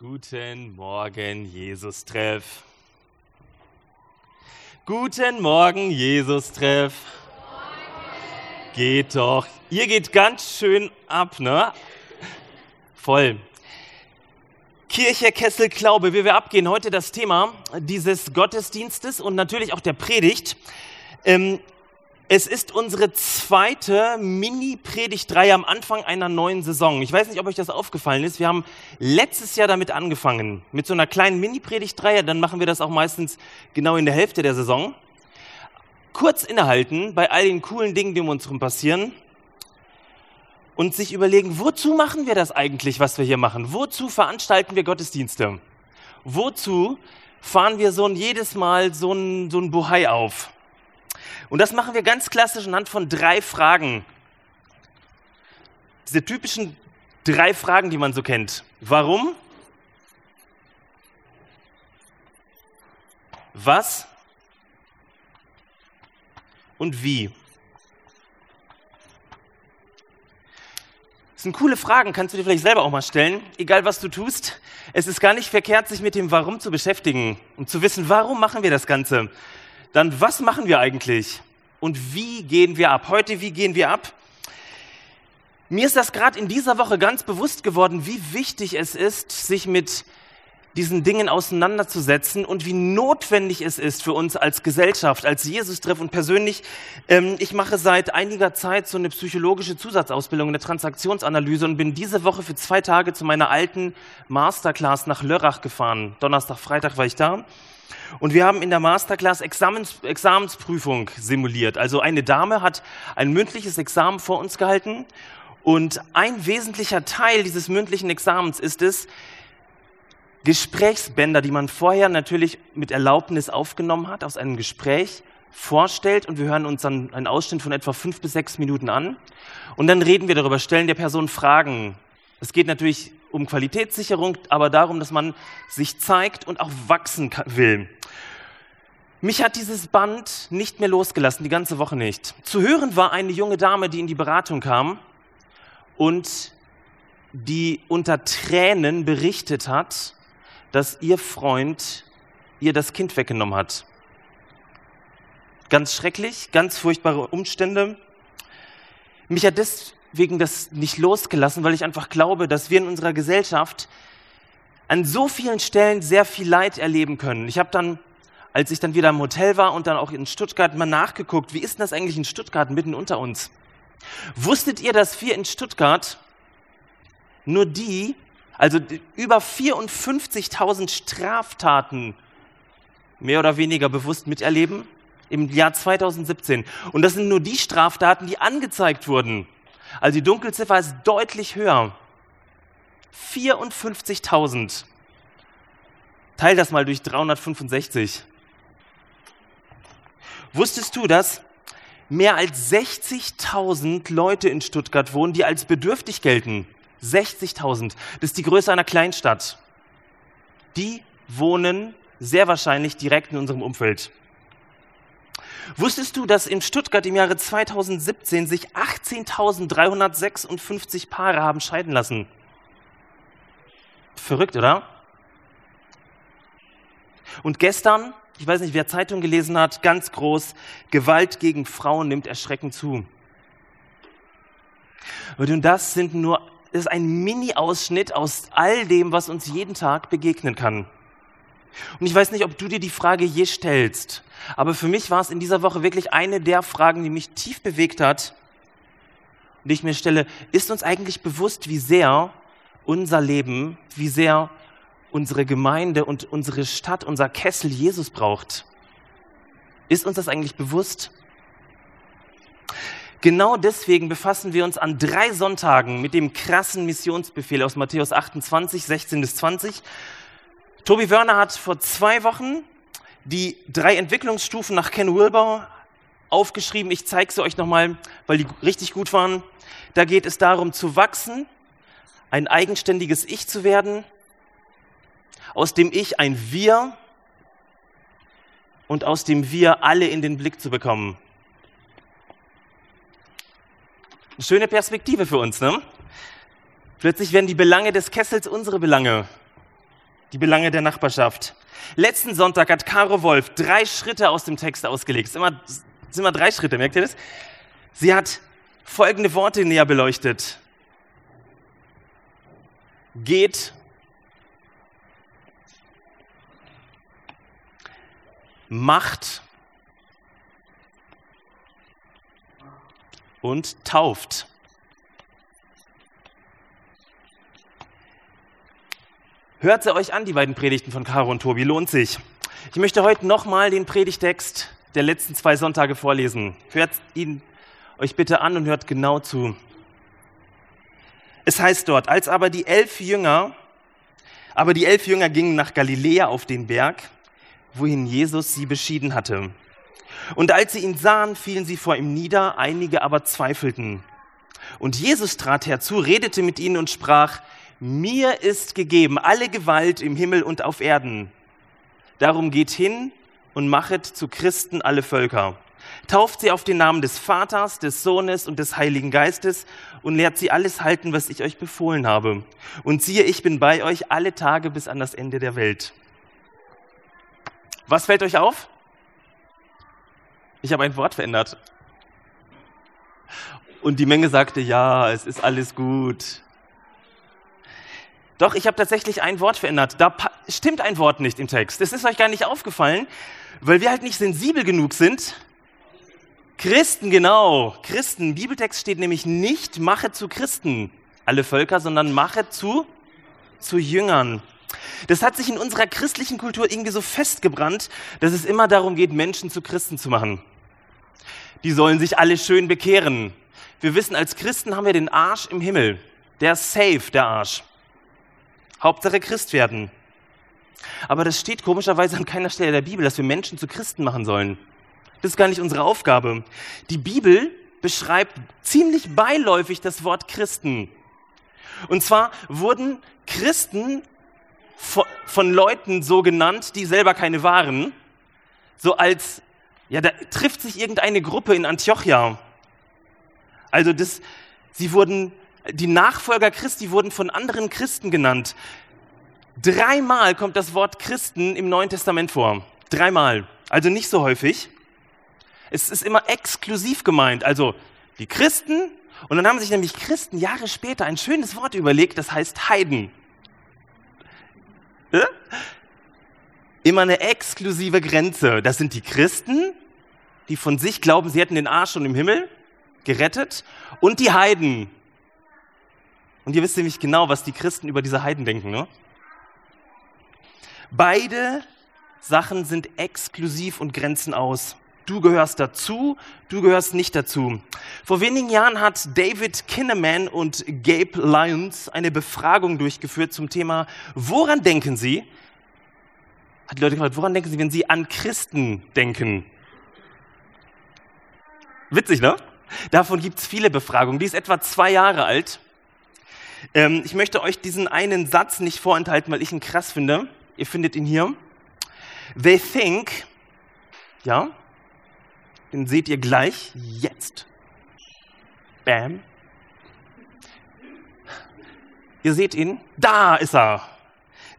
Guten Morgen, Jesus-Treff. Guten Morgen, Jesus-Treff. Geht doch. Ihr geht ganz schön ab, ne? Voll. Kirche, Kessel, Glaube, wie wir abgehen. Heute das Thema dieses Gottesdienstes und natürlich auch der Predigt. Ähm, es ist unsere zweite Mini-Predigtreihe am Anfang einer neuen Saison. Ich weiß nicht, ob euch das aufgefallen ist. Wir haben letztes Jahr damit angefangen, mit so einer kleinen Mini-Predigtreihe. Dann machen wir das auch meistens genau in der Hälfte der Saison. Kurz innehalten bei all den coolen Dingen, die um uns herum passieren. Und sich überlegen, wozu machen wir das eigentlich, was wir hier machen? Wozu veranstalten wir Gottesdienste? Wozu fahren wir so ein, jedes Mal so ein, so ein Buhai auf? Und das machen wir ganz klassisch anhand von drei Fragen. Diese typischen drei Fragen, die man so kennt. Warum? Was? Und wie? Das sind coole Fragen, kannst du dir vielleicht selber auch mal stellen. Egal was du tust, es ist gar nicht verkehrt, sich mit dem Warum zu beschäftigen und zu wissen, warum machen wir das Ganze dann was machen wir eigentlich und wie gehen wir ab? Heute, wie gehen wir ab? Mir ist das gerade in dieser Woche ganz bewusst geworden, wie wichtig es ist, sich mit diesen Dingen auseinanderzusetzen und wie notwendig es ist für uns als Gesellschaft, als Jesus-Treff und persönlich. Ähm, ich mache seit einiger Zeit so eine psychologische Zusatzausbildung, eine Transaktionsanalyse und bin diese Woche für zwei Tage zu meiner alten Masterclass nach Lörrach gefahren. Donnerstag, Freitag war ich da. Und wir haben in der Masterclass Examens, Examensprüfung simuliert. Also eine Dame hat ein mündliches Examen vor uns gehalten und ein wesentlicher Teil dieses mündlichen Examens ist es, Gesprächsbänder, die man vorher natürlich mit Erlaubnis aufgenommen hat, aus einem Gespräch vorstellt und wir hören uns dann einen Ausschnitt von etwa fünf bis sechs Minuten an und dann reden wir darüber, stellen der Person Fragen. Es geht natürlich um Qualitätssicherung, aber darum, dass man sich zeigt und auch wachsen will. Mich hat dieses Band nicht mehr losgelassen, die ganze Woche nicht. Zu hören war eine junge Dame, die in die Beratung kam und die unter Tränen berichtet hat, dass ihr Freund ihr das Kind weggenommen hat. Ganz schrecklich, ganz furchtbare Umstände. Mich hat das deswegen das nicht losgelassen, weil ich einfach glaube, dass wir in unserer Gesellschaft an so vielen Stellen sehr viel Leid erleben können. Ich habe dann, als ich dann wieder im Hotel war und dann auch in Stuttgart mal nachgeguckt, wie ist denn das eigentlich in Stuttgart mitten unter uns? Wusstet ihr, dass wir in Stuttgart nur die, also über 54.000 Straftaten mehr oder weniger bewusst miterleben im Jahr 2017? Und das sind nur die Straftaten, die angezeigt wurden. Also die Dunkelziffer ist deutlich höher. 54.000. Teil das mal durch 365. Wusstest du, dass mehr als 60.000 Leute in Stuttgart wohnen, die als bedürftig gelten? 60.000. Das ist die Größe einer Kleinstadt. Die wohnen sehr wahrscheinlich direkt in unserem Umfeld. Wusstest du, dass in Stuttgart im Jahre 2017 sich 18.356 Paare haben scheiden lassen? Verrückt, oder? Und gestern, ich weiß nicht, wer Zeitung gelesen hat, ganz groß, Gewalt gegen Frauen nimmt erschreckend zu. Und das sind nur, das ist ein Mini-Ausschnitt aus all dem, was uns jeden Tag begegnen kann. Und ich weiß nicht, ob du dir die Frage je stellst, aber für mich war es in dieser Woche wirklich eine der Fragen, die mich tief bewegt hat und die ich mir stelle, ist uns eigentlich bewusst, wie sehr unser Leben, wie sehr unsere Gemeinde und unsere Stadt, unser Kessel Jesus braucht? Ist uns das eigentlich bewusst? Genau deswegen befassen wir uns an drei Sonntagen mit dem krassen Missionsbefehl aus Matthäus 28, 16 bis 20 Tobi Wörner hat vor zwei Wochen die drei Entwicklungsstufen nach Ken Wilber aufgeschrieben. Ich zeige sie euch nochmal, weil die richtig gut waren. Da geht es darum zu wachsen, ein eigenständiges Ich zu werden, aus dem Ich ein Wir und aus dem Wir alle in den Blick zu bekommen. Eine schöne Perspektive für uns, ne? Plötzlich werden die Belange des Kessels unsere Belange. Die Belange der Nachbarschaft. Letzten Sonntag hat Caro Wolf drei Schritte aus dem Text ausgelegt. Es sind immer, sind immer drei Schritte, merkt ihr das? Sie hat folgende Worte näher beleuchtet. Geht macht und tauft. Hört sie euch an, die beiden Predigten von Caro und Tobi, lohnt sich. Ich möchte heute nochmal den Predigtext der letzten zwei Sonntage vorlesen. Hört ihn euch bitte an und hört genau zu. Es heißt dort, als aber die elf Jünger, aber die elf Jünger gingen nach Galiläa auf den Berg, wohin Jesus sie beschieden hatte. Und als sie ihn sahen, fielen sie vor ihm nieder, einige aber zweifelten. Und Jesus trat herzu, redete mit ihnen und sprach, mir ist gegeben alle Gewalt im Himmel und auf Erden. Darum geht hin und machet zu Christen alle Völker. Tauft sie auf den Namen des Vaters, des Sohnes und des Heiligen Geistes und lehrt sie alles halten, was ich euch befohlen habe. Und siehe, ich bin bei euch alle Tage bis an das Ende der Welt. Was fällt euch auf? Ich habe ein Wort verändert. Und die Menge sagte, ja, es ist alles gut. Doch, ich habe tatsächlich ein Wort verändert. Da stimmt ein Wort nicht im Text. Das ist euch gar nicht aufgefallen, weil wir halt nicht sensibel genug sind. Christen, genau. Christen. Bibeltext steht nämlich nicht, mache zu Christen alle Völker, sondern mache zu, zu Jüngern. Das hat sich in unserer christlichen Kultur irgendwie so festgebrannt, dass es immer darum geht, Menschen zu Christen zu machen. Die sollen sich alle schön bekehren. Wir wissen, als Christen haben wir den Arsch im Himmel. Der ist safe, der Arsch. Hauptsache Christ werden. Aber das steht komischerweise an keiner Stelle der Bibel, dass wir Menschen zu Christen machen sollen. Das ist gar nicht unsere Aufgabe. Die Bibel beschreibt ziemlich beiläufig das Wort Christen. Und zwar wurden Christen von, Leuten so genannt, die selber keine waren, so als, ja, da trifft sich irgendeine Gruppe in Antiochia. Also das, sie wurden, die Nachfolger Christi wurden von anderen Christen genannt. Dreimal kommt das Wort Christen im Neuen Testament vor. Dreimal. Also nicht so häufig. Es ist immer exklusiv gemeint. Also die Christen. Und dann haben sich nämlich Christen Jahre später ein schönes Wort überlegt, das heißt Heiden. Immer eine exklusive Grenze. Das sind die Christen, die von sich glauben, sie hätten den Arsch schon im Himmel gerettet, und die Heiden. Und ihr wisst nämlich genau, was die Christen über diese Heiden denken. Ne? Beide Sachen sind exklusiv und grenzen aus. Du gehörst dazu, du gehörst nicht dazu. Vor wenigen Jahren hat David Kinneman und Gabe Lyons eine Befragung durchgeführt zum Thema, woran denken Sie? Hat die Leute gefragt, woran denken Sie, wenn Sie an Christen denken? Witzig, ne? Davon gibt es viele Befragungen. Die ist etwa zwei Jahre alt. Ähm, ich möchte euch diesen einen Satz nicht vorenthalten, weil ich ihn krass finde. Ihr findet ihn hier. They think, ja, den seht ihr gleich jetzt. Bam. Ihr seht ihn. Da ist er.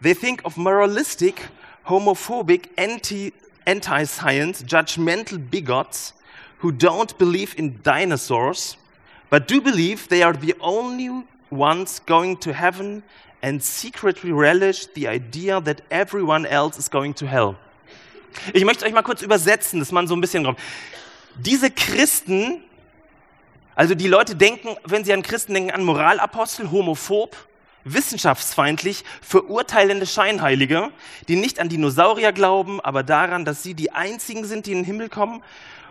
They think of moralistic, homophobic, anti, anti-science, judgmental bigots who don't believe in dinosaurs, but do believe they are the only ones going to heaven and secretly relish the idea that everyone else is going to hell. Ich möchte euch mal kurz übersetzen, dass man so ein bisschen drauf. Diese Christen, also die Leute denken, wenn sie an Christen denken, an Moralapostel, homophob, wissenschaftsfeindlich, verurteilende Scheinheilige, die nicht an Dinosaurier glauben, aber daran, dass sie die einzigen sind, die in den Himmel kommen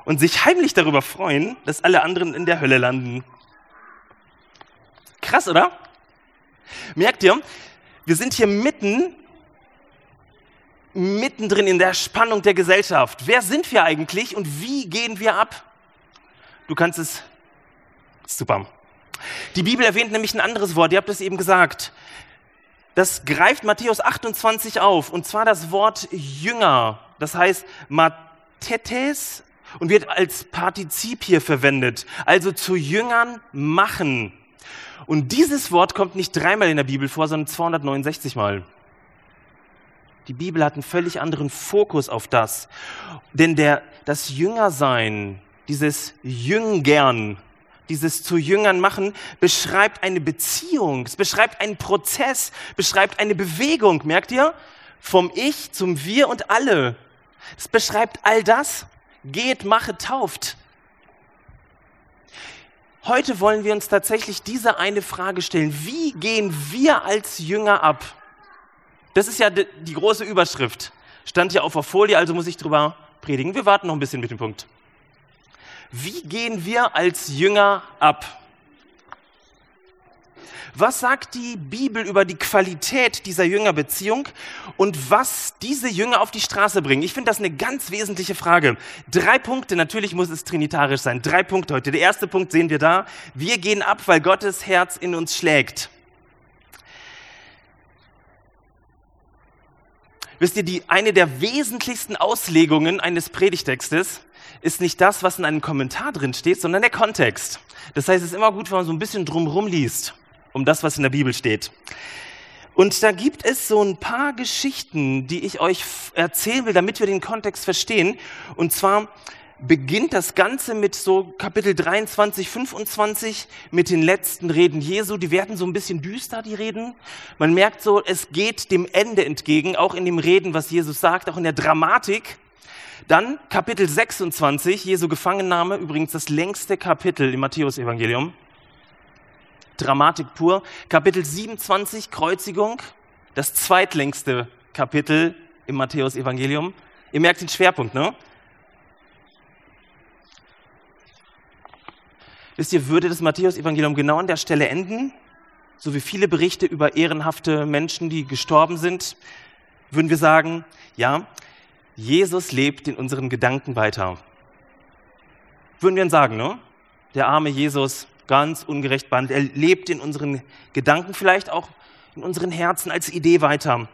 und sich heimlich darüber freuen, dass alle anderen in der Hölle landen. Krass, oder? Merkt ihr, wir sind hier mitten mittendrin in der Spannung der Gesellschaft. Wer sind wir eigentlich und wie gehen wir ab? Du kannst es. Super. Die Bibel erwähnt nämlich ein anderes Wort, ihr habt es eben gesagt. Das greift Matthäus 28 auf, und zwar das Wort Jünger. Das heißt Matetes und wird als Partizip hier verwendet, also zu Jüngern machen. Und dieses Wort kommt nicht dreimal in der Bibel vor, sondern 269 Mal. Die Bibel hat einen völlig anderen Fokus auf das. Denn der, das Jüngersein, dieses Jüngern, dieses zu Jüngern machen, beschreibt eine Beziehung, es beschreibt einen Prozess, beschreibt eine Bewegung, merkt ihr? Vom Ich zum Wir und alle. Es beschreibt all das. Geht, mache, tauft. Heute wollen wir uns tatsächlich diese eine Frage stellen. Wie gehen wir als Jünger ab? Das ist ja die, große Überschrift. Stand ja auf der Folie, also muss ich drüber predigen. Wir warten noch ein bisschen mit dem Punkt. Wie gehen wir als Jünger ab? Was sagt die Bibel über die Qualität dieser Jüngerbeziehung und was diese Jünger auf die Straße bringen? Ich finde das eine ganz wesentliche Frage. Drei Punkte, natürlich muss es trinitarisch sein. Drei Punkte heute. Der erste Punkt sehen wir da. Wir gehen ab, weil Gottes Herz in uns schlägt. Wisst ihr, die, eine der wesentlichsten Auslegungen eines Predigtextes ist nicht das, was in einem Kommentar drin steht, sondern der Kontext. Das heißt, es ist immer gut, wenn man so ein bisschen drumherum liest um das, was in der Bibel steht. Und da gibt es so ein paar Geschichten, die ich euch erzählen will, damit wir den Kontext verstehen. Und zwar beginnt das Ganze mit so Kapitel 23, 25 mit den letzten Reden Jesu. Die werden so ein bisschen düster, die Reden. Man merkt so, es geht dem Ende entgegen, auch in dem Reden, was Jesus sagt, auch in der Dramatik. Dann Kapitel 26, Jesu Gefangennahme, übrigens das längste Kapitel im Matthäus-Evangelium. Dramatik pur. Kapitel 27, Kreuzigung, das zweitlängste Kapitel im Matthäus-Evangelium. Ihr merkt den Schwerpunkt, ne? Wisst ihr, würde das Matthäus-Evangelium genau an der Stelle enden? So wie viele Berichte über ehrenhafte Menschen, die gestorben sind, würden wir sagen, ja, Jesus lebt in unseren Gedanken weiter. Würden wir dann sagen, ne? Der arme Jesus, ganz ungerecht behandelt. Er lebt in unseren Gedanken, vielleicht auch in unseren Herzen als Idee weiter.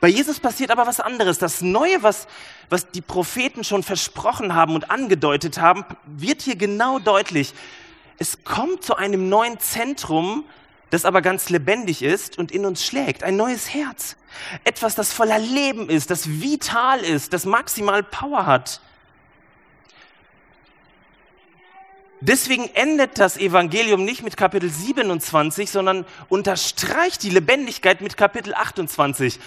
Bei Jesus passiert aber was anderes. Das Neue, was, was die Propheten schon versprochen haben und angedeutet haben, wird hier genau deutlich. Es kommt zu einem neuen Zentrum, das aber ganz lebendig ist und in uns schlägt. Ein neues Herz. Etwas, das voller Leben ist, das vital ist, das maximal Power hat. Deswegen endet das Evangelium nicht mit Kapitel 27, sondern unterstreicht die Lebendigkeit mit Kapitel 28.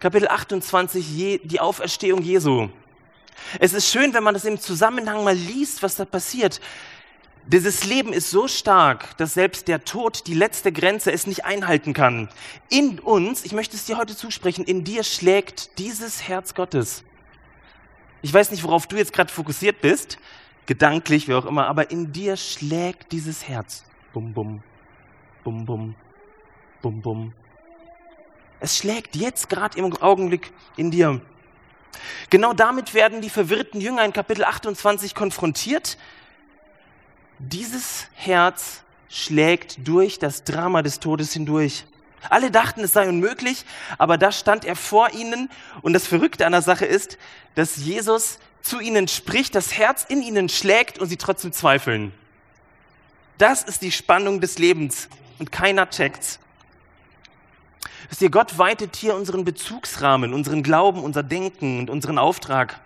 Kapitel 28, die Auferstehung Jesu. Es ist schön, wenn man das im Zusammenhang mal liest, was da passiert. Dieses Leben ist so stark, dass selbst der Tod, die letzte Grenze, es nicht einhalten kann. In uns, ich möchte es dir heute zusprechen, in dir schlägt dieses Herz Gottes. Ich weiß nicht, worauf du jetzt gerade fokussiert bist gedanklich, wie auch immer, aber in dir schlägt dieses Herz. Bum, bum, bum, bum, bum, bum. Es schlägt jetzt gerade im Augenblick in dir. Genau damit werden die verwirrten Jünger in Kapitel 28 konfrontiert. Dieses Herz schlägt durch das Drama des Todes hindurch. Alle dachten, es sei unmöglich, aber da stand er vor ihnen. Und das Verrückte an der Sache ist, dass Jesus zu ihnen spricht, das Herz in ihnen schlägt und sie trotzdem zweifeln. Das ist die Spannung des Lebens und keiner checkt's. Wisst ihr, Gott weitet hier unseren Bezugsrahmen, unseren Glauben, unser Denken und unseren Auftrag.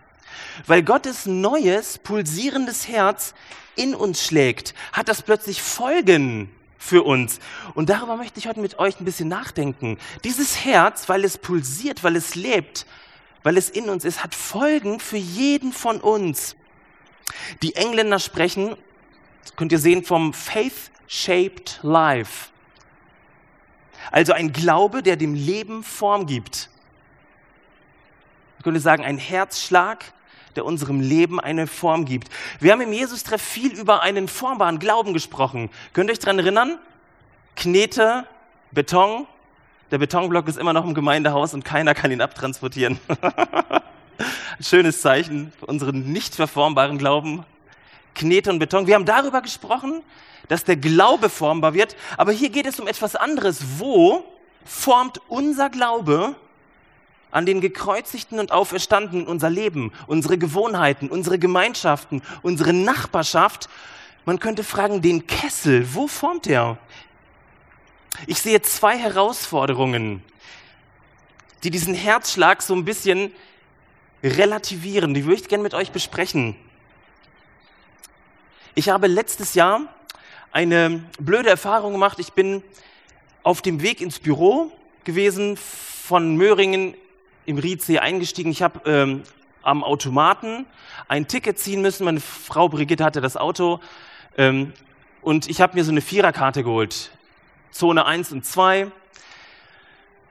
Weil Gottes neues, pulsierendes Herz in uns schlägt, hat das plötzlich Folgen für uns. Und darüber möchte ich heute mit euch ein bisschen nachdenken. Dieses Herz, weil es pulsiert, weil es lebt, weil es in uns ist, hat Folgen für jeden von uns. Die Engländer sprechen, das könnt ihr sehen, vom Faith-Shaped Life. Also ein Glaube, der dem Leben Form gibt. Ich könnte sagen, ein Herzschlag, der unserem Leben eine Form gibt. Wir haben im Jesus-Treff viel über einen formbaren Glauben gesprochen. Könnt ihr euch daran erinnern? Knete, Beton, der Betonblock ist immer noch im Gemeindehaus und keiner kann ihn abtransportieren. Ein schönes Zeichen für unseren nicht verformbaren Glauben. Knete und Beton. Wir haben darüber gesprochen, dass der Glaube formbar wird, aber hier geht es um etwas anderes. Wo formt unser Glaube an den gekreuzigten und auferstandenen unser Leben, unsere Gewohnheiten, unsere Gemeinschaften, unsere Nachbarschaft? Man könnte fragen, den Kessel, wo formt er? Ich sehe zwei Herausforderungen. die diesen Herzschlag so ein bisschen relativieren. Die würde ich gerne mit euch besprechen. Ich habe letztes Jahr eine blöde Erfahrung gemacht. Ich bin auf dem Weg ins Büro gewesen, von Möhringen im Riedsee eingestiegen. Ich habe ähm, am Automaten ein Ticket ziehen müssen. Meine Frau Brigitte hatte das Auto ähm, und ich habe mir so eine Viererkarte geholt. Zone 1 und 2.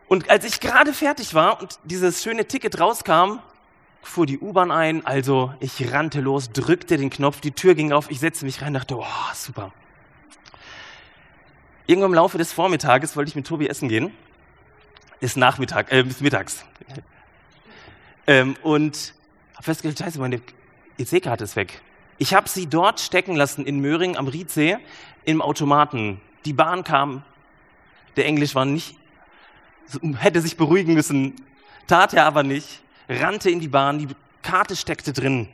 Und als ich gerade fertig war und dieses schöne Ticket rauskam, fuhr die U-Bahn ein. Also ich rannte los, drückte den Knopf, die Tür ging auf, ich setzte mich rein, dachte, oh, super. Irgendwann im Laufe des Vormittages wollte ich mit Tobi essen gehen. Ist Nachmittag, äh, bis mittags. ähm, und habe festgestellt, scheiße, meine EC-Karte ist weg. Ich habe sie dort stecken lassen in Möhring am Riedsee im Automaten. Die Bahn kam, der Englisch war nicht, hätte sich beruhigen müssen, tat er aber nicht, rannte in die Bahn, die Karte steckte drin.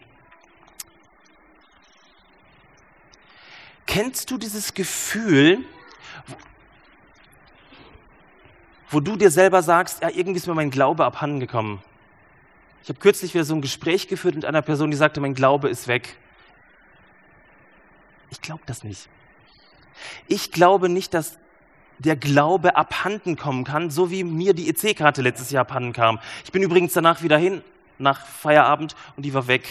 Kennst du dieses Gefühl, wo du dir selber sagst, ja, irgendwie ist mir mein Glaube abhanden gekommen. Ich habe kürzlich wieder so ein Gespräch geführt mit einer Person, die sagte, mein Glaube ist weg. Ich glaube das nicht. Ich glaube nicht, dass der Glaube abhanden kommen kann, so wie mir die EC-Karte letztes Jahr abhanden kam. Ich bin übrigens danach wieder hin, nach Feierabend, und die war weg.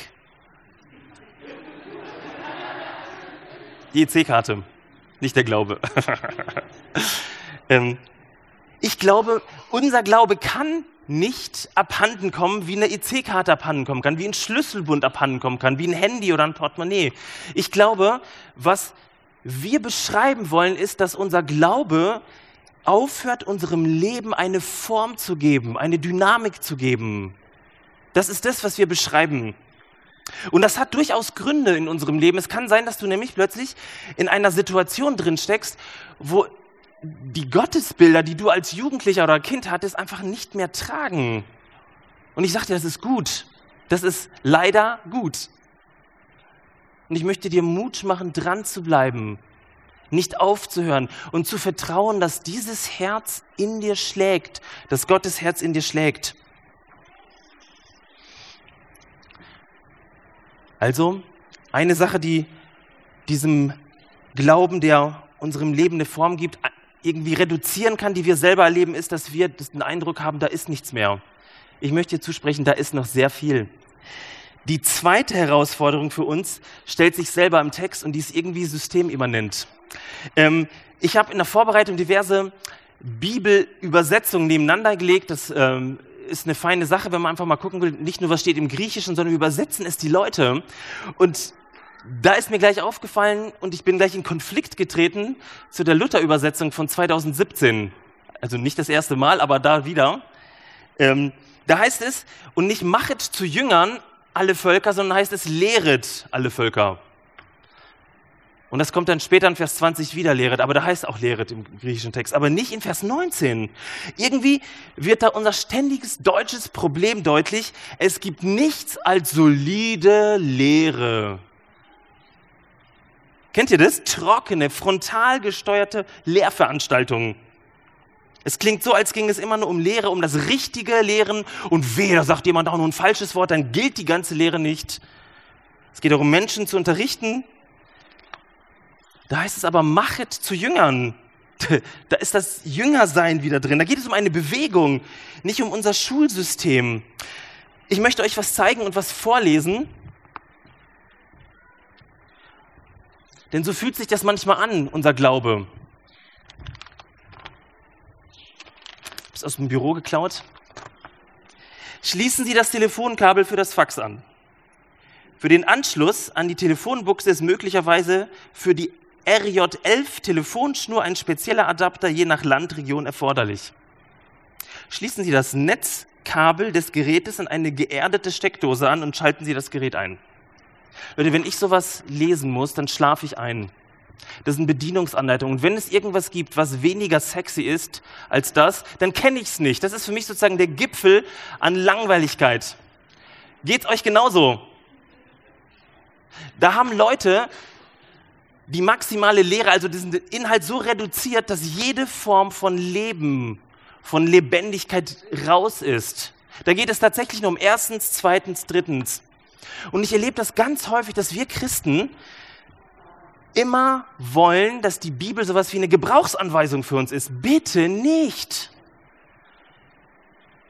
Die EC-Karte, nicht der Glaube. ähm, ich glaube, unser Glaube kann nicht abhanden kommen, wie eine EC-Karte abhanden kommen kann, wie ein Schlüsselbund abhanden kommen kann, wie ein Handy oder ein Portemonnaie. Ich glaube, was wir beschreiben wollen, ist, dass unser Glaube aufhört, unserem Leben eine Form zu geben, eine Dynamik zu geben. Das ist das, was wir beschreiben. Und das hat durchaus Gründe in unserem Leben. Es kann sein, dass du nämlich plötzlich in einer Situation drin steckst, wo die Gottesbilder, die du als Jugendlicher oder Kind hattest, einfach nicht mehr tragen. Und ich sagte, das ist gut. Das ist leider gut. Und ich möchte dir Mut machen, dran zu bleiben, nicht aufzuhören und zu vertrauen, dass dieses Herz in dir schlägt, dass Gottes Herz in dir schlägt. Also, eine Sache, die diesem Glauben, der unserem Leben eine Form gibt, irgendwie reduzieren kann, die wir selber erleben, ist, dass wir den Eindruck haben, da ist nichts mehr. Ich möchte dir zusprechen, da ist noch sehr viel. Die zweite Herausforderung für uns stellt sich selber im Text und die ist irgendwie systemimmanent. Ähm, ich habe in der Vorbereitung diverse Bibelübersetzungen nebeneinander gelegt. Das ähm, ist eine feine Sache, wenn man einfach mal gucken will, nicht nur was steht im Griechischen, sondern übersetzen es die Leute. Und da ist mir gleich aufgefallen und ich bin gleich in Konflikt getreten zu der Luther-Übersetzung von 2017. Also nicht das erste Mal, aber da wieder. Ähm, da heißt es, und nicht machet zu Jüngern alle Völker, sondern heißt es, lehret alle Völker. Und das kommt dann später in Vers 20 wieder, lehret, aber da heißt auch lehret im griechischen Text, aber nicht in Vers 19. Irgendwie wird da unser ständiges deutsches Problem deutlich. Es gibt nichts als solide Lehre. Kennt ihr das? Trockene, frontal gesteuerte Lehrveranstaltungen. Es klingt so, als ging es immer nur um Lehre, um das richtige Lehren. Und weh, da sagt jemand auch nur ein falsches Wort, dann gilt die ganze Lehre nicht. Es geht darum, Menschen zu unterrichten. Da heißt es aber, machet zu Jüngern. Da ist das Jüngersein wieder drin. Da geht es um eine Bewegung, nicht um unser Schulsystem. Ich möchte euch was zeigen und was vorlesen. Denn so fühlt sich das manchmal an, unser Glaube. Ist aus dem Büro geklaut. Schließen Sie das Telefonkabel für das Fax an. Für den Anschluss an die Telefonbuchse ist möglicherweise für die RJ11 Telefonschnur ein spezieller Adapter je nach Landregion erforderlich. Schließen Sie das Netzkabel des Gerätes an eine geerdete Steckdose an und schalten Sie das Gerät ein. Leute, wenn ich sowas lesen muss, dann schlafe ich ein. Das sind Bedienungsanleitungen. Und wenn es irgendwas gibt, was weniger sexy ist als das, dann kenne ich es nicht. Das ist für mich sozusagen der Gipfel an Langweiligkeit. Geht's euch genauso? Da haben Leute die maximale Lehre, also diesen Inhalt so reduziert, dass jede Form von Leben von Lebendigkeit raus ist. Da geht es tatsächlich nur um erstens, zweitens, drittens. Und ich erlebe das ganz häufig, dass wir Christen immer wollen, dass die Bibel sowas wie eine Gebrauchsanweisung für uns ist. Bitte nicht.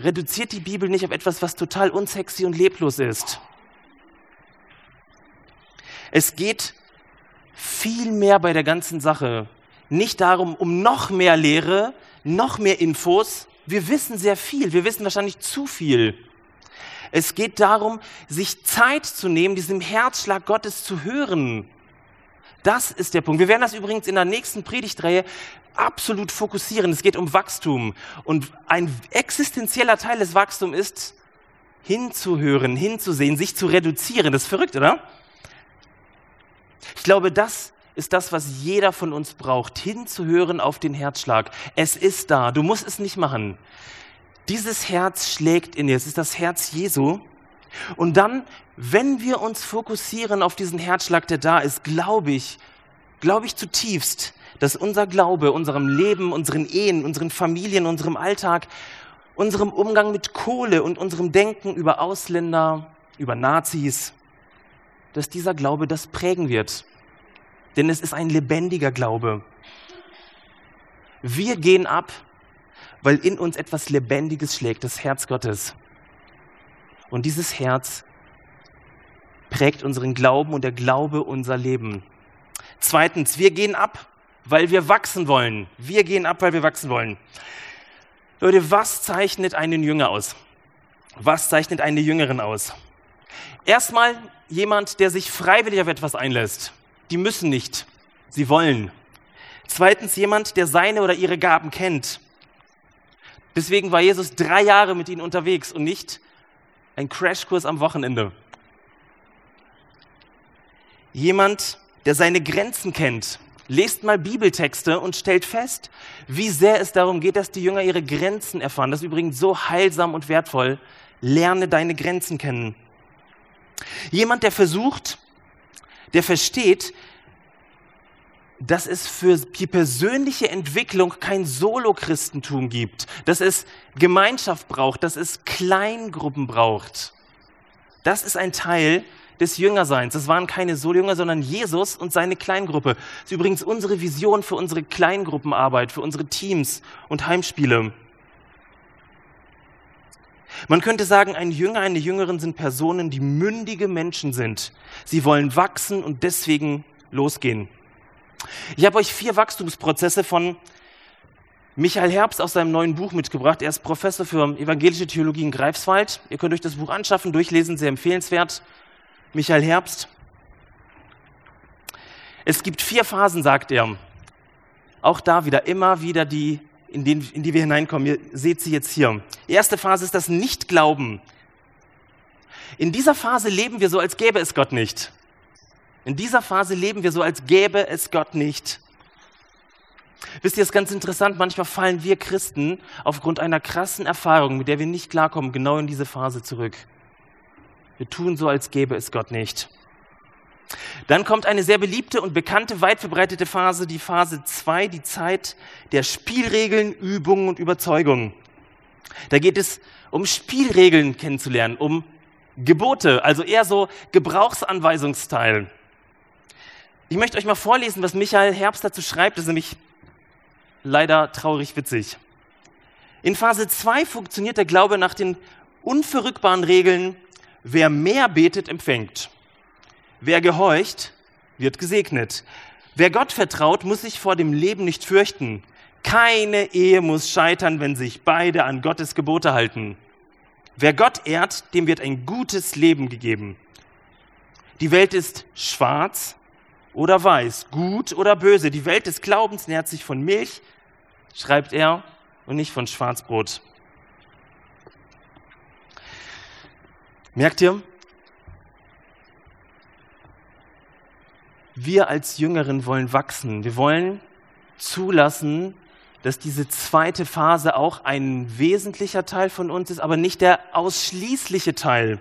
Reduziert die Bibel nicht auf etwas, was total unsexy und leblos ist. Es geht viel mehr bei der ganzen Sache. Nicht darum, um noch mehr Lehre, noch mehr Infos. Wir wissen sehr viel. Wir wissen wahrscheinlich zu viel. Es geht darum, sich Zeit zu nehmen, diesem Herzschlag Gottes zu hören. Das ist der Punkt. Wir werden das übrigens in der nächsten Predigtreihe absolut fokussieren. Es geht um Wachstum. Und ein existenzieller Teil des Wachstums ist, hinzuhören, hinzusehen, sich zu reduzieren. Das ist verrückt, oder? Ich glaube, das ist das, was jeder von uns braucht, hinzuhören auf den Herzschlag. Es ist da, du musst es nicht machen. Dieses Herz schlägt in dir, es ist das Herz Jesu. Und dann, wenn wir uns fokussieren auf diesen Herzschlag, der da ist, glaube ich, glaube ich zutiefst, dass unser Glaube, unserem Leben, unseren Ehen, unseren Familien, unserem Alltag, unserem Umgang mit Kohle und unserem Denken über Ausländer, über Nazis, dass dieser Glaube das prägen wird. Denn es ist ein lebendiger Glaube. Wir gehen ab, weil in uns etwas Lebendiges schlägt, das Herz Gottes. Und dieses Herz prägt unseren Glauben und der Glaube unser Leben. Zweitens, wir gehen ab, weil wir wachsen wollen. Wir gehen ab, weil wir wachsen wollen. Leute, was zeichnet einen Jünger aus? Was zeichnet eine Jüngerin aus? Erstmal jemand, der sich freiwillig auf etwas einlässt. Die müssen nicht, sie wollen. Zweitens jemand, der seine oder ihre Gaben kennt. Deswegen war Jesus drei Jahre mit ihnen unterwegs und nicht ein Crashkurs am Wochenende. Jemand, der seine Grenzen kennt. Lest mal Bibeltexte und stellt fest, wie sehr es darum geht, dass die Jünger ihre Grenzen erfahren. Das ist übrigens so heilsam und wertvoll. Lerne deine Grenzen kennen. Jemand, der versucht, der versteht, dass es für die persönliche Entwicklung kein Solo-Christentum gibt, dass es Gemeinschaft braucht, dass es Kleingruppen braucht. Das ist ein Teil des Jüngerseins. Das waren keine Solo-Jünger, sondern Jesus und seine Kleingruppe. Das ist übrigens unsere Vision für unsere Kleingruppenarbeit, für unsere Teams und Heimspiele. Man könnte sagen, ein Jünger, eine Jüngerin sind Personen, die mündige Menschen sind. Sie wollen wachsen und deswegen losgehen. Ich habe euch vier Wachstumsprozesse von Michael Herbst aus seinem neuen Buch mitgebracht. Er ist Professor für evangelische Theologie in Greifswald. Ihr könnt euch das Buch anschaffen, durchlesen, sehr empfehlenswert. Michael Herbst. Es gibt vier Phasen, sagt er. Auch da wieder, immer wieder die, in, den, in die wir hineinkommen. Ihr seht sie jetzt hier. Die erste Phase ist das Nichtglauben. In dieser Phase leben wir so, als gäbe es Gott nicht. In dieser Phase leben wir so, als gäbe es Gott nicht. Wisst ihr, es ist ganz interessant, manchmal fallen wir Christen aufgrund einer krassen Erfahrung, mit der wir nicht klarkommen, genau in diese Phase zurück. Wir tun so, als gäbe es Gott nicht. Dann kommt eine sehr beliebte und bekannte, weit verbreitete Phase, die Phase 2, die Zeit der Spielregeln, Übungen und Überzeugungen. Da geht es um Spielregeln kennenzulernen, um Gebote, also eher so Gebrauchsanweisungsteil. Ich möchte euch mal vorlesen, was Michael Herbst dazu schreibt. Das ist nämlich leider traurig witzig. In Phase 2 funktioniert der Glaube nach den unverrückbaren Regeln, wer mehr betet, empfängt. Wer gehorcht, wird gesegnet. Wer Gott vertraut, muss sich vor dem Leben nicht fürchten. Keine Ehe muss scheitern, wenn sich beide an Gottes Gebote halten. Wer Gott ehrt, dem wird ein gutes Leben gegeben. Die Welt ist schwarz oder weiß, gut oder böse. Die Welt des Glaubens nährt sich von Milch, schreibt er, und nicht von Schwarzbrot. Merkt ihr? Wir als Jüngerin wollen wachsen. Wir wollen zulassen, dass diese zweite Phase auch ein wesentlicher Teil von uns ist, aber nicht der ausschließliche Teil.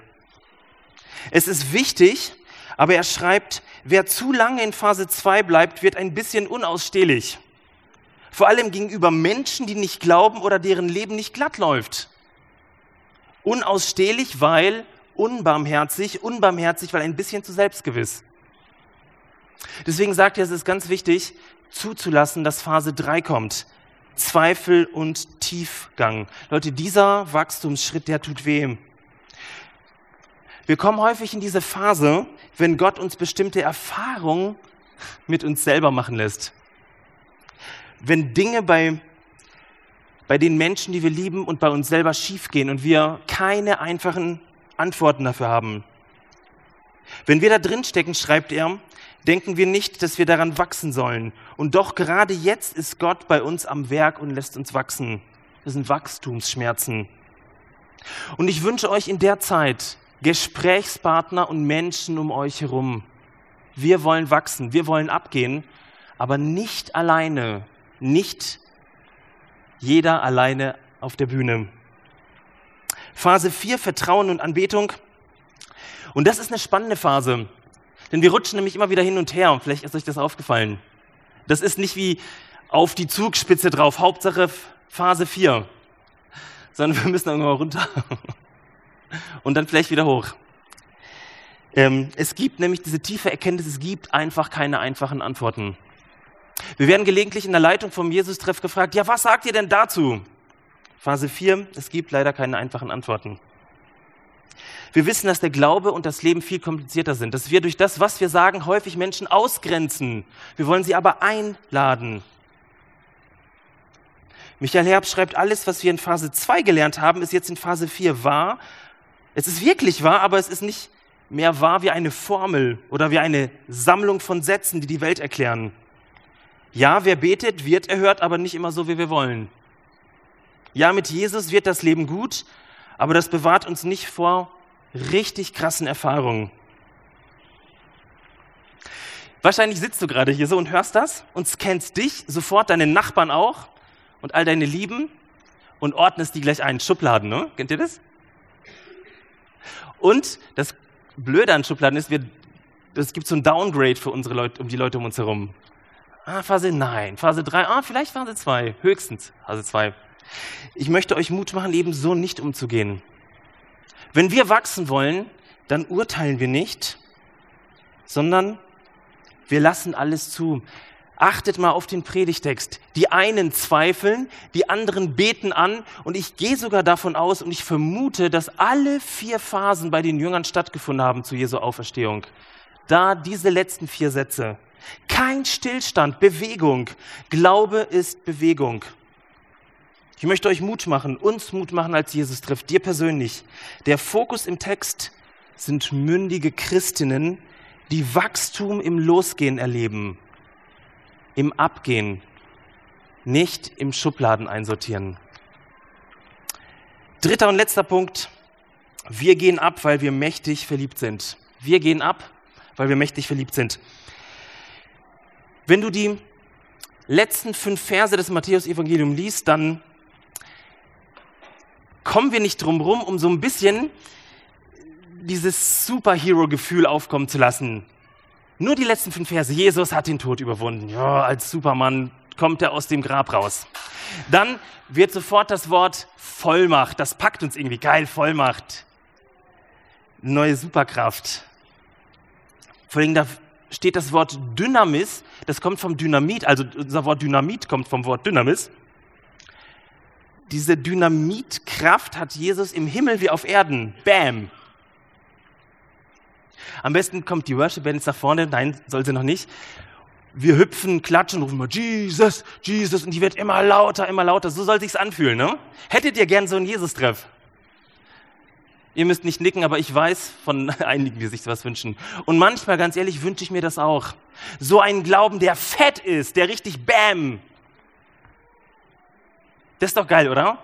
Es ist wichtig, aber er schreibt, wer zu lange in Phase 2 bleibt, wird ein bisschen unausstehlich. Vor allem gegenüber Menschen, die nicht glauben oder deren Leben nicht glatt läuft. Unausstehlich, weil unbarmherzig, unbarmherzig, weil ein bisschen zu selbstgewiss. Deswegen sagt er, es ist ganz wichtig, zuzulassen, dass Phase 3 kommt. Zweifel und Tiefgang. Leute, dieser Wachstumsschritt, der tut weh. Wir kommen häufig in diese Phase, wenn Gott uns bestimmte Erfahrungen mit uns selber machen lässt. Wenn Dinge bei, bei den Menschen, die wir lieben und bei uns selber schiefgehen und wir keine einfachen Antworten dafür haben. Wenn wir da drin stecken, schreibt er, denken wir nicht, dass wir daran wachsen sollen. Und doch gerade jetzt ist Gott bei uns am Werk und lässt uns wachsen. Das sind Wachstumsschmerzen. Und ich wünsche euch in der Zeit Gesprächspartner und Menschen um euch herum. Wir wollen wachsen, wir wollen abgehen, aber nicht alleine, nicht jeder alleine auf der Bühne. Phase 4, Vertrauen und Anbetung. Und das ist eine spannende Phase. Denn wir rutschen nämlich immer wieder hin und her und vielleicht ist euch das aufgefallen. Das ist nicht wie auf die Zugspitze drauf, Hauptsache Phase 4, sondern wir müssen irgendwann runter und dann vielleicht wieder hoch. Ähm, es gibt nämlich diese tiefe Erkenntnis, es gibt einfach keine einfachen Antworten. Wir werden gelegentlich in der Leitung vom Jesus-Treff gefragt, ja, was sagt ihr denn dazu? Phase 4, es gibt leider keine einfachen Antworten. Wir wissen, dass der Glaube und das Leben viel komplizierter sind, dass wir durch das, was wir sagen, häufig Menschen ausgrenzen. Wir wollen sie aber einladen. Michael Herbst schreibt, alles, was wir in Phase 2 gelernt haben, ist jetzt in Phase 4 wahr. Es ist wirklich wahr, aber es ist nicht mehr wahr wie eine Formel oder wie eine Sammlung von Sätzen, die die Welt erklären. Ja, wer betet, wird erhört, aber nicht immer so, wie wir wollen. Ja, mit Jesus wird das Leben gut, aber das bewahrt uns nicht vor richtig krassen Erfahrungen. Wahrscheinlich sitzt du gerade hier so und hörst das und scannst dich, sofort deine Nachbarn auch und all deine Lieben und ordnest die gleich ein. Schubladen, ne? Kennt ihr das? Und das Blöde an Schubladen ist, es gibt so ein Downgrade für unsere Leute, um die Leute um uns herum. Ah, Phase, nein. Phase 3, ah, vielleicht Phase 2. Höchstens Phase 2. Ich möchte euch Mut machen, eben so nicht umzugehen. Wenn wir wachsen wollen, dann urteilen wir nicht, sondern wir lassen alles zu. Achtet mal auf den Predigtext. Die einen zweifeln, die anderen beten an und ich gehe sogar davon aus und ich vermute, dass alle vier Phasen bei den Jüngern stattgefunden haben zu Jesu Auferstehung. Da diese letzten vier Sätze. Kein Stillstand, Bewegung. Glaube ist Bewegung. Ich möchte euch Mut machen, uns Mut machen als Jesus trifft, dir persönlich. Der Fokus im Text sind mündige Christinnen, die Wachstum im Losgehen erleben, im Abgehen, nicht im Schubladen einsortieren. Dritter und letzter Punkt. Wir gehen ab, weil wir mächtig verliebt sind. Wir gehen ab, weil wir mächtig verliebt sind. Wenn du die letzten fünf Verse des Matthäus-Evangelium liest, dann kommen wir nicht drum rum, um so ein bisschen dieses Superhero-Gefühl aufkommen zu lassen. Nur die letzten fünf Verse. Jesus hat den Tod überwunden. Ja, als Supermann kommt er aus dem Grab raus. Dann wird sofort das Wort Vollmacht. Das packt uns irgendwie. Geil, Vollmacht. Neue Superkraft. Vor allem da steht das Wort Dynamis. Das kommt vom Dynamit. Also unser Wort Dynamit kommt vom Wort Dynamis diese Dynamitkraft hat Jesus im Himmel wie auf Erden. Bam. Am besten kommt die Worship Band nach vorne. Nein, soll sie noch nicht. Wir hüpfen, klatschen, rufen mal Jesus, Jesus und die wird immer lauter, immer lauter. So soll sich's anfühlen, ne? Hättet ihr gern so einen Jesus-Treff? Ihr müsst nicht nicken, aber ich weiß von einigen, die sich was wünschen. Und manchmal, ganz ehrlich, wünsche ich mir das auch. So einen Glauben, der fett ist, der richtig Bam das ist doch geil, oder?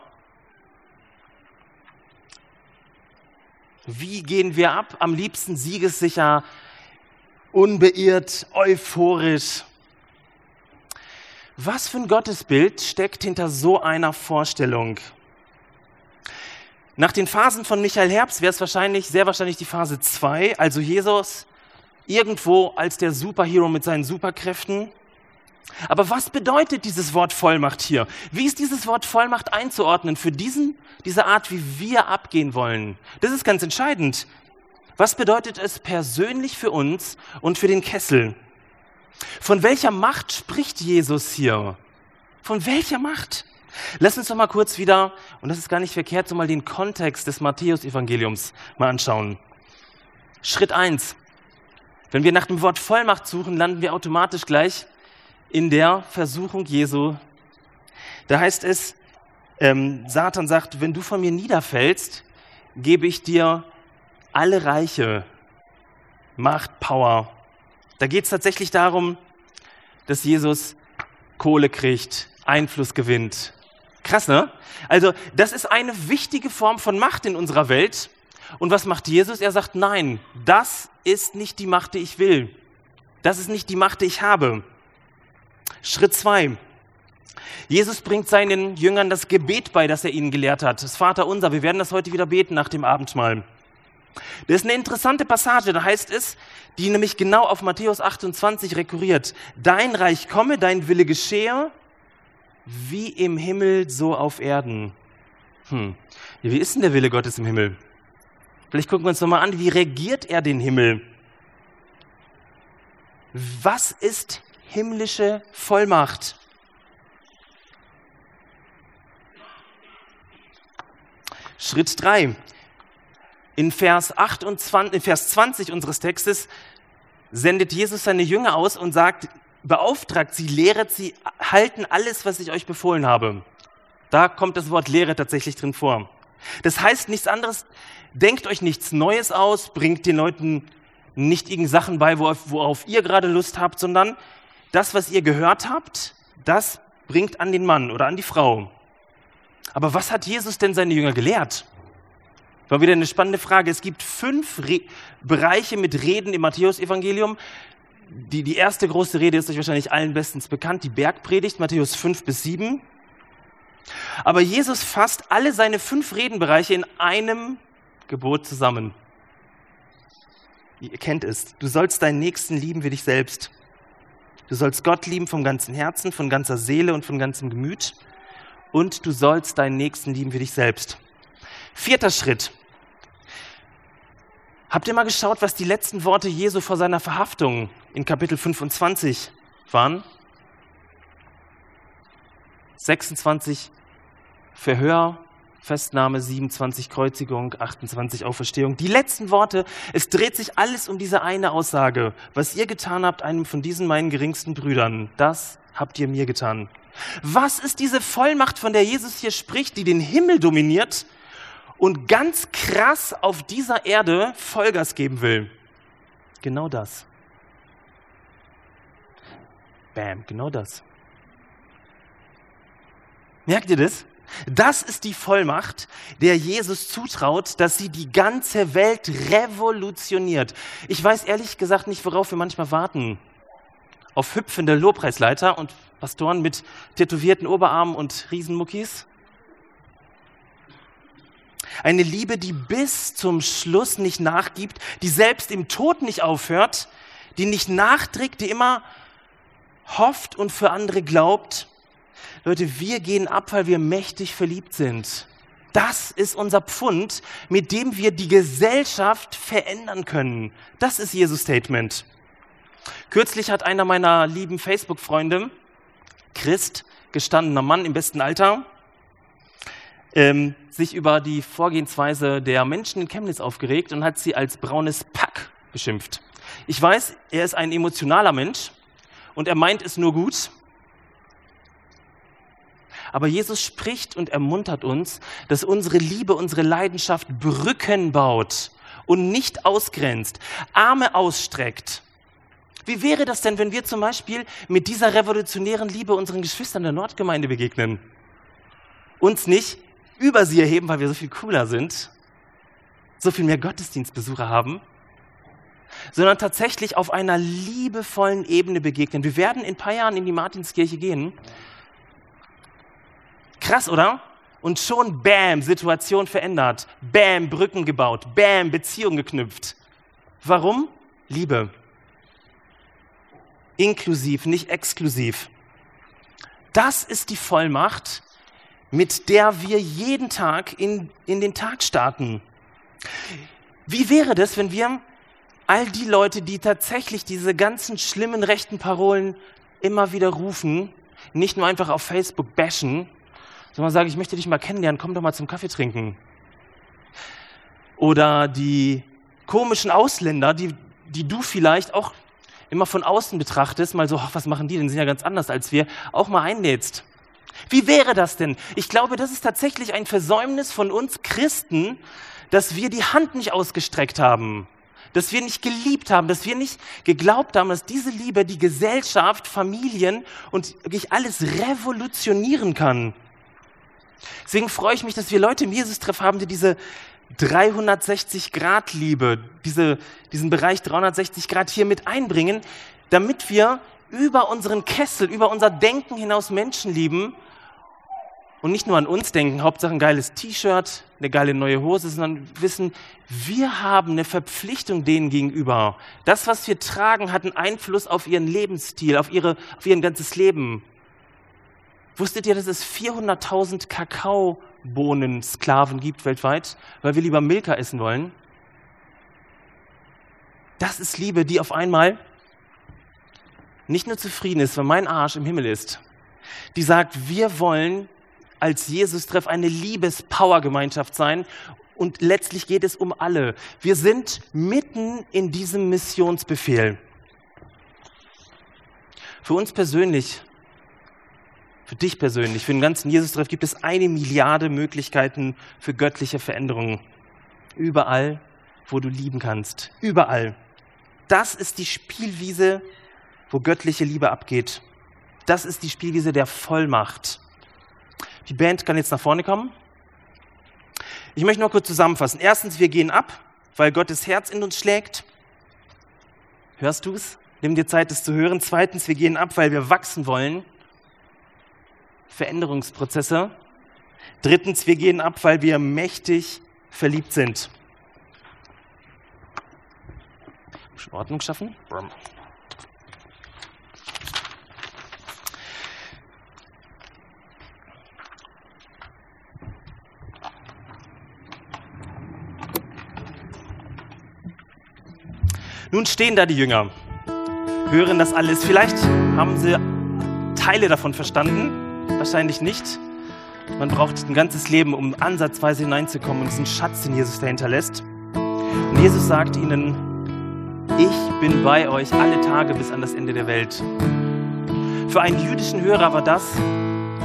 Wie gehen wir ab? Am liebsten siegessicher, unbeirrt, euphorisch. Was für ein Gottesbild steckt hinter so einer Vorstellung? Nach den Phasen von Michael Herbst wäre es wahrscheinlich, sehr wahrscheinlich die Phase 2, also Jesus irgendwo als der Superhero mit seinen Superkräften. Aber was bedeutet dieses Wort Vollmacht hier? Wie ist dieses Wort Vollmacht einzuordnen für diesen, diese Art, wie wir abgehen wollen? Das ist ganz entscheidend. Was bedeutet es persönlich für uns und für den Kessel? Von welcher Macht spricht Jesus hier? Von welcher Macht? Lass uns doch mal kurz wieder, und das ist gar nicht verkehrt, so mal den Kontext des Matthäus-Evangeliums mal anschauen. Schritt eins: Wenn wir nach dem Wort Vollmacht suchen, landen wir automatisch gleich in der Versuchung Jesu. Da heißt es, ähm, Satan sagt, wenn du von mir niederfällst, gebe ich dir alle Reiche, Macht, Power. Da geht es tatsächlich darum, dass Jesus Kohle kriegt, Einfluss gewinnt. Krass, ne? Also das ist eine wichtige Form von Macht in unserer Welt. Und was macht Jesus? Er sagt, nein, das ist nicht die Macht, die ich will. Das ist nicht die Macht, die ich habe. Schritt zwei. Jesus bringt seinen Jüngern das Gebet bei, das er ihnen gelehrt hat. Das Vater unser. Wir werden das heute wieder beten nach dem Abendmahl. Das ist eine interessante Passage, da heißt es, die nämlich genau auf Matthäus 28 rekurriert. Dein Reich komme, dein Wille geschehe, wie im Himmel, so auf Erden. Hm. Wie ist denn der Wille Gottes im Himmel? Vielleicht gucken wir uns nochmal an, wie regiert er den Himmel? Was ist himmlische Vollmacht? Schritt 3. In Vers, 28, in Vers 20 unseres Textes sendet Jesus seine Jünger aus und sagt, beauftragt sie, lehret sie, halten alles, was ich euch befohlen habe. Da kommt das Wort Lehre tatsächlich drin vor. Das heißt nichts anderes, denkt euch nichts Neues aus, bringt den Leuten nicht irgendeine Sachen bei, worauf, worauf ihr gerade Lust habt, sondern das, was ihr gehört habt, das bringt an den Mann oder an die Frau. Aber was hat Jesus denn seine Jünger gelehrt? War wieder eine spannende Frage. Es gibt fünf Re Bereiche mit Reden im Matthäusevangelium. Die, die erste große Rede ist euch wahrscheinlich allen bestens bekannt, die Bergpredigt, Matthäus 5 bis 7. Aber Jesus fasst alle seine fünf Redenbereiche in einem Gebot zusammen. Ihr kennt es. Du sollst deinen Nächsten lieben wie dich selbst. Du sollst Gott lieben vom ganzen Herzen, von ganzer Seele und von ganzem Gemüt. Und du sollst deinen Nächsten lieben wie dich selbst. Vierter Schritt. Habt ihr mal geschaut, was die letzten Worte Jesu vor seiner Verhaftung in Kapitel 25 waren? 26 Verhör, Festnahme, 27 Kreuzigung, 28 Auferstehung. Die letzten Worte, es dreht sich alles um diese eine Aussage. Was ihr getan habt, einem von diesen meinen geringsten Brüdern, das habt ihr mir getan. Was ist diese Vollmacht, von der Jesus hier spricht, die den Himmel dominiert und ganz krass auf dieser Erde Vollgas geben will. Genau das. Bam, genau das. Merkt ihr das? Das ist die Vollmacht, der Jesus zutraut, dass sie die ganze Welt revolutioniert. Ich weiß ehrlich gesagt nicht, worauf wir manchmal warten. Auf hüpfende Lobpreisleiter und Pastoren mit tätowierten Oberarmen und Riesenmuckis? Eine Liebe, die bis zum Schluss nicht nachgibt, die selbst im Tod nicht aufhört, die nicht nachträgt, die immer hofft und für andere glaubt. Leute, wir gehen ab, weil wir mächtig verliebt sind. Das ist unser Pfund, mit dem wir die Gesellschaft verändern können. Das ist Jesus Statement. Kürzlich hat einer meiner lieben Facebook-Freunde, Christ, gestandener Mann im besten Alter, ähm, sich über die Vorgehensweise der Menschen in Chemnitz aufgeregt und hat sie als braunes Pack beschimpft. Ich weiß, er ist ein emotionaler Mensch und er meint es nur gut. Aber Jesus spricht und ermuntert uns, dass unsere Liebe, unsere Leidenschaft Brücken baut und nicht ausgrenzt, Arme ausstreckt. Wie wäre das denn, wenn wir zum Beispiel mit dieser revolutionären Liebe unseren Geschwistern der Nordgemeinde begegnen? Uns nicht über sie erheben, weil wir so viel cooler sind, so viel mehr Gottesdienstbesucher haben, sondern tatsächlich auf einer liebevollen Ebene begegnen. Wir werden in ein paar Jahren in die Martinskirche gehen. Krass, oder? Und schon, bam, Situation verändert. Bam, Brücken gebaut. Bam, Beziehung geknüpft. Warum? Liebe. Inklusiv, nicht exklusiv. Das ist die Vollmacht, mit der wir jeden Tag in, in den Tag starten. Wie wäre das, wenn wir all die Leute, die tatsächlich diese ganzen schlimmen rechten Parolen immer wieder rufen, nicht nur einfach auf Facebook bashen, sondern sagen, ich möchte dich mal kennenlernen, komm doch mal zum Kaffee trinken. Oder die komischen Ausländer, die, die du vielleicht auch immer von außen betrachtest, mal so, ach, was machen die denn, sind ja ganz anders als wir, auch mal einlädst. Wie wäre das denn? Ich glaube, das ist tatsächlich ein Versäumnis von uns Christen, dass wir die Hand nicht ausgestreckt haben, dass wir nicht geliebt haben, dass wir nicht geglaubt haben, dass diese Liebe die Gesellschaft, Familien und wirklich alles revolutionieren kann. Deswegen freue ich mich, dass wir Leute im Jesus-Treff haben, die diese 360-Grad-Liebe, diese, diesen Bereich 360 Grad hier mit einbringen, damit wir über unseren Kessel, über unser Denken hinaus Menschen lieben und nicht nur an uns denken, Hauptsache ein geiles T-Shirt, eine geile neue Hose, sondern wissen, wir haben eine Verpflichtung denen gegenüber. Das, was wir tragen, hat einen Einfluss auf ihren Lebensstil, auf, ihre, auf ihr ganzes Leben. Wusstet ihr, dass es 400.000 Kakaobohnen-Sklaven gibt weltweit, weil wir lieber Milka essen wollen? Das ist Liebe, die auf einmal nicht nur zufrieden ist, weil mein Arsch im Himmel ist. Die sagt, wir wollen als Jesus-Treff eine Liebes-Power-Gemeinschaft sein und letztlich geht es um alle. Wir sind mitten in diesem Missionsbefehl. Für uns persönlich, für dich persönlich, für den ganzen Jesus-Treff gibt es eine Milliarde Möglichkeiten für göttliche Veränderungen. Überall, wo du lieben kannst. Überall. Das ist die Spielwiese, wo göttliche Liebe abgeht. Das ist die Spielwiese der Vollmacht. Die Band kann jetzt nach vorne kommen. Ich möchte noch kurz zusammenfassen. Erstens, wir gehen ab, weil Gottes Herz in uns schlägt. Hörst du es? Nimm dir Zeit, es zu hören. Zweitens, wir gehen ab, weil wir wachsen wollen. Veränderungsprozesse. Drittens, wir gehen ab, weil wir mächtig verliebt sind. Ordnung schaffen. Nun stehen da die Jünger, hören das alles. Vielleicht haben sie Teile davon verstanden, wahrscheinlich nicht. Man braucht ein ganzes Leben, um ansatzweise hineinzukommen und diesen Schatz, den Jesus dahinter lässt. Und Jesus sagt ihnen, ich bin bei euch alle Tage bis an das Ende der Welt. Für einen jüdischen Hörer war das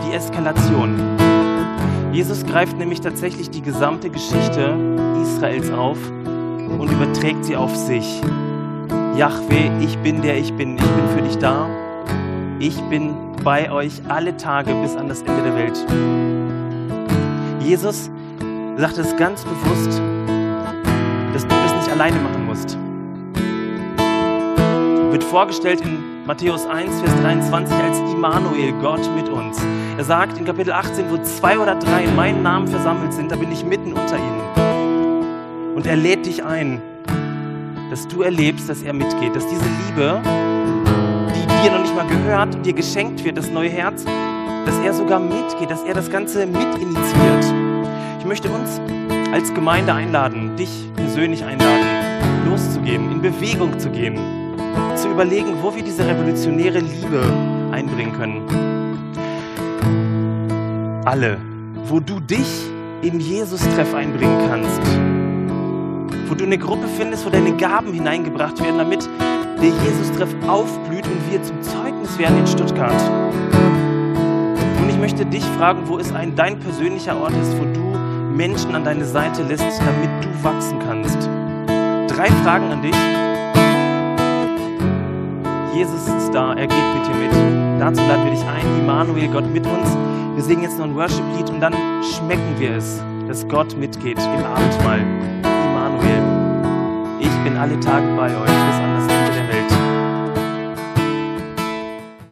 die Eskalation. Jesus greift nämlich tatsächlich die gesamte Geschichte Israels auf und überträgt sie auf sich. Yahweh, ich bin der ich bin, ich bin für dich da. Ich bin bei euch alle Tage bis an das Ende der Welt. Jesus sagt es ganz bewusst, dass du es nicht alleine machen musst. Wird vorgestellt in Matthäus 1, Vers 23 als Immanuel, Gott mit uns. Er sagt in Kapitel 18, wo zwei oder drei in meinen Namen versammelt sind, da bin ich mitten unter ihnen. Und er lädt dich ein, dass du erlebst, dass er mitgeht, dass diese Liebe, die dir noch nicht mal gehört, dir geschenkt wird, das neue Herz, dass er sogar mitgeht, dass er das Ganze mitinitiiert. Ich möchte uns als Gemeinde einladen, dich persönlich einladen, loszugehen, in Bewegung zu gehen, zu überlegen, wo wir diese revolutionäre Liebe einbringen können. Alle, wo du dich im Jesus-Treff einbringen kannst wo du eine Gruppe findest, wo deine Gaben hineingebracht werden, damit der Jesus-Treff aufblüht und wir zum Zeugnis werden in Stuttgart. Und ich möchte dich fragen, wo es ein dein persönlicher Ort ist, wo du Menschen an deine Seite lässt, damit du wachsen kannst. Drei Fragen an dich. Jesus ist da, er geht mit dir mit. Dazu laden wir dich ein, Immanuel, Gott mit uns. Wir singen jetzt noch ein Worship-Lied und dann schmecken wir es, dass Gott mitgeht im Abendmahl bin alle Tage bei euch bis an das Ende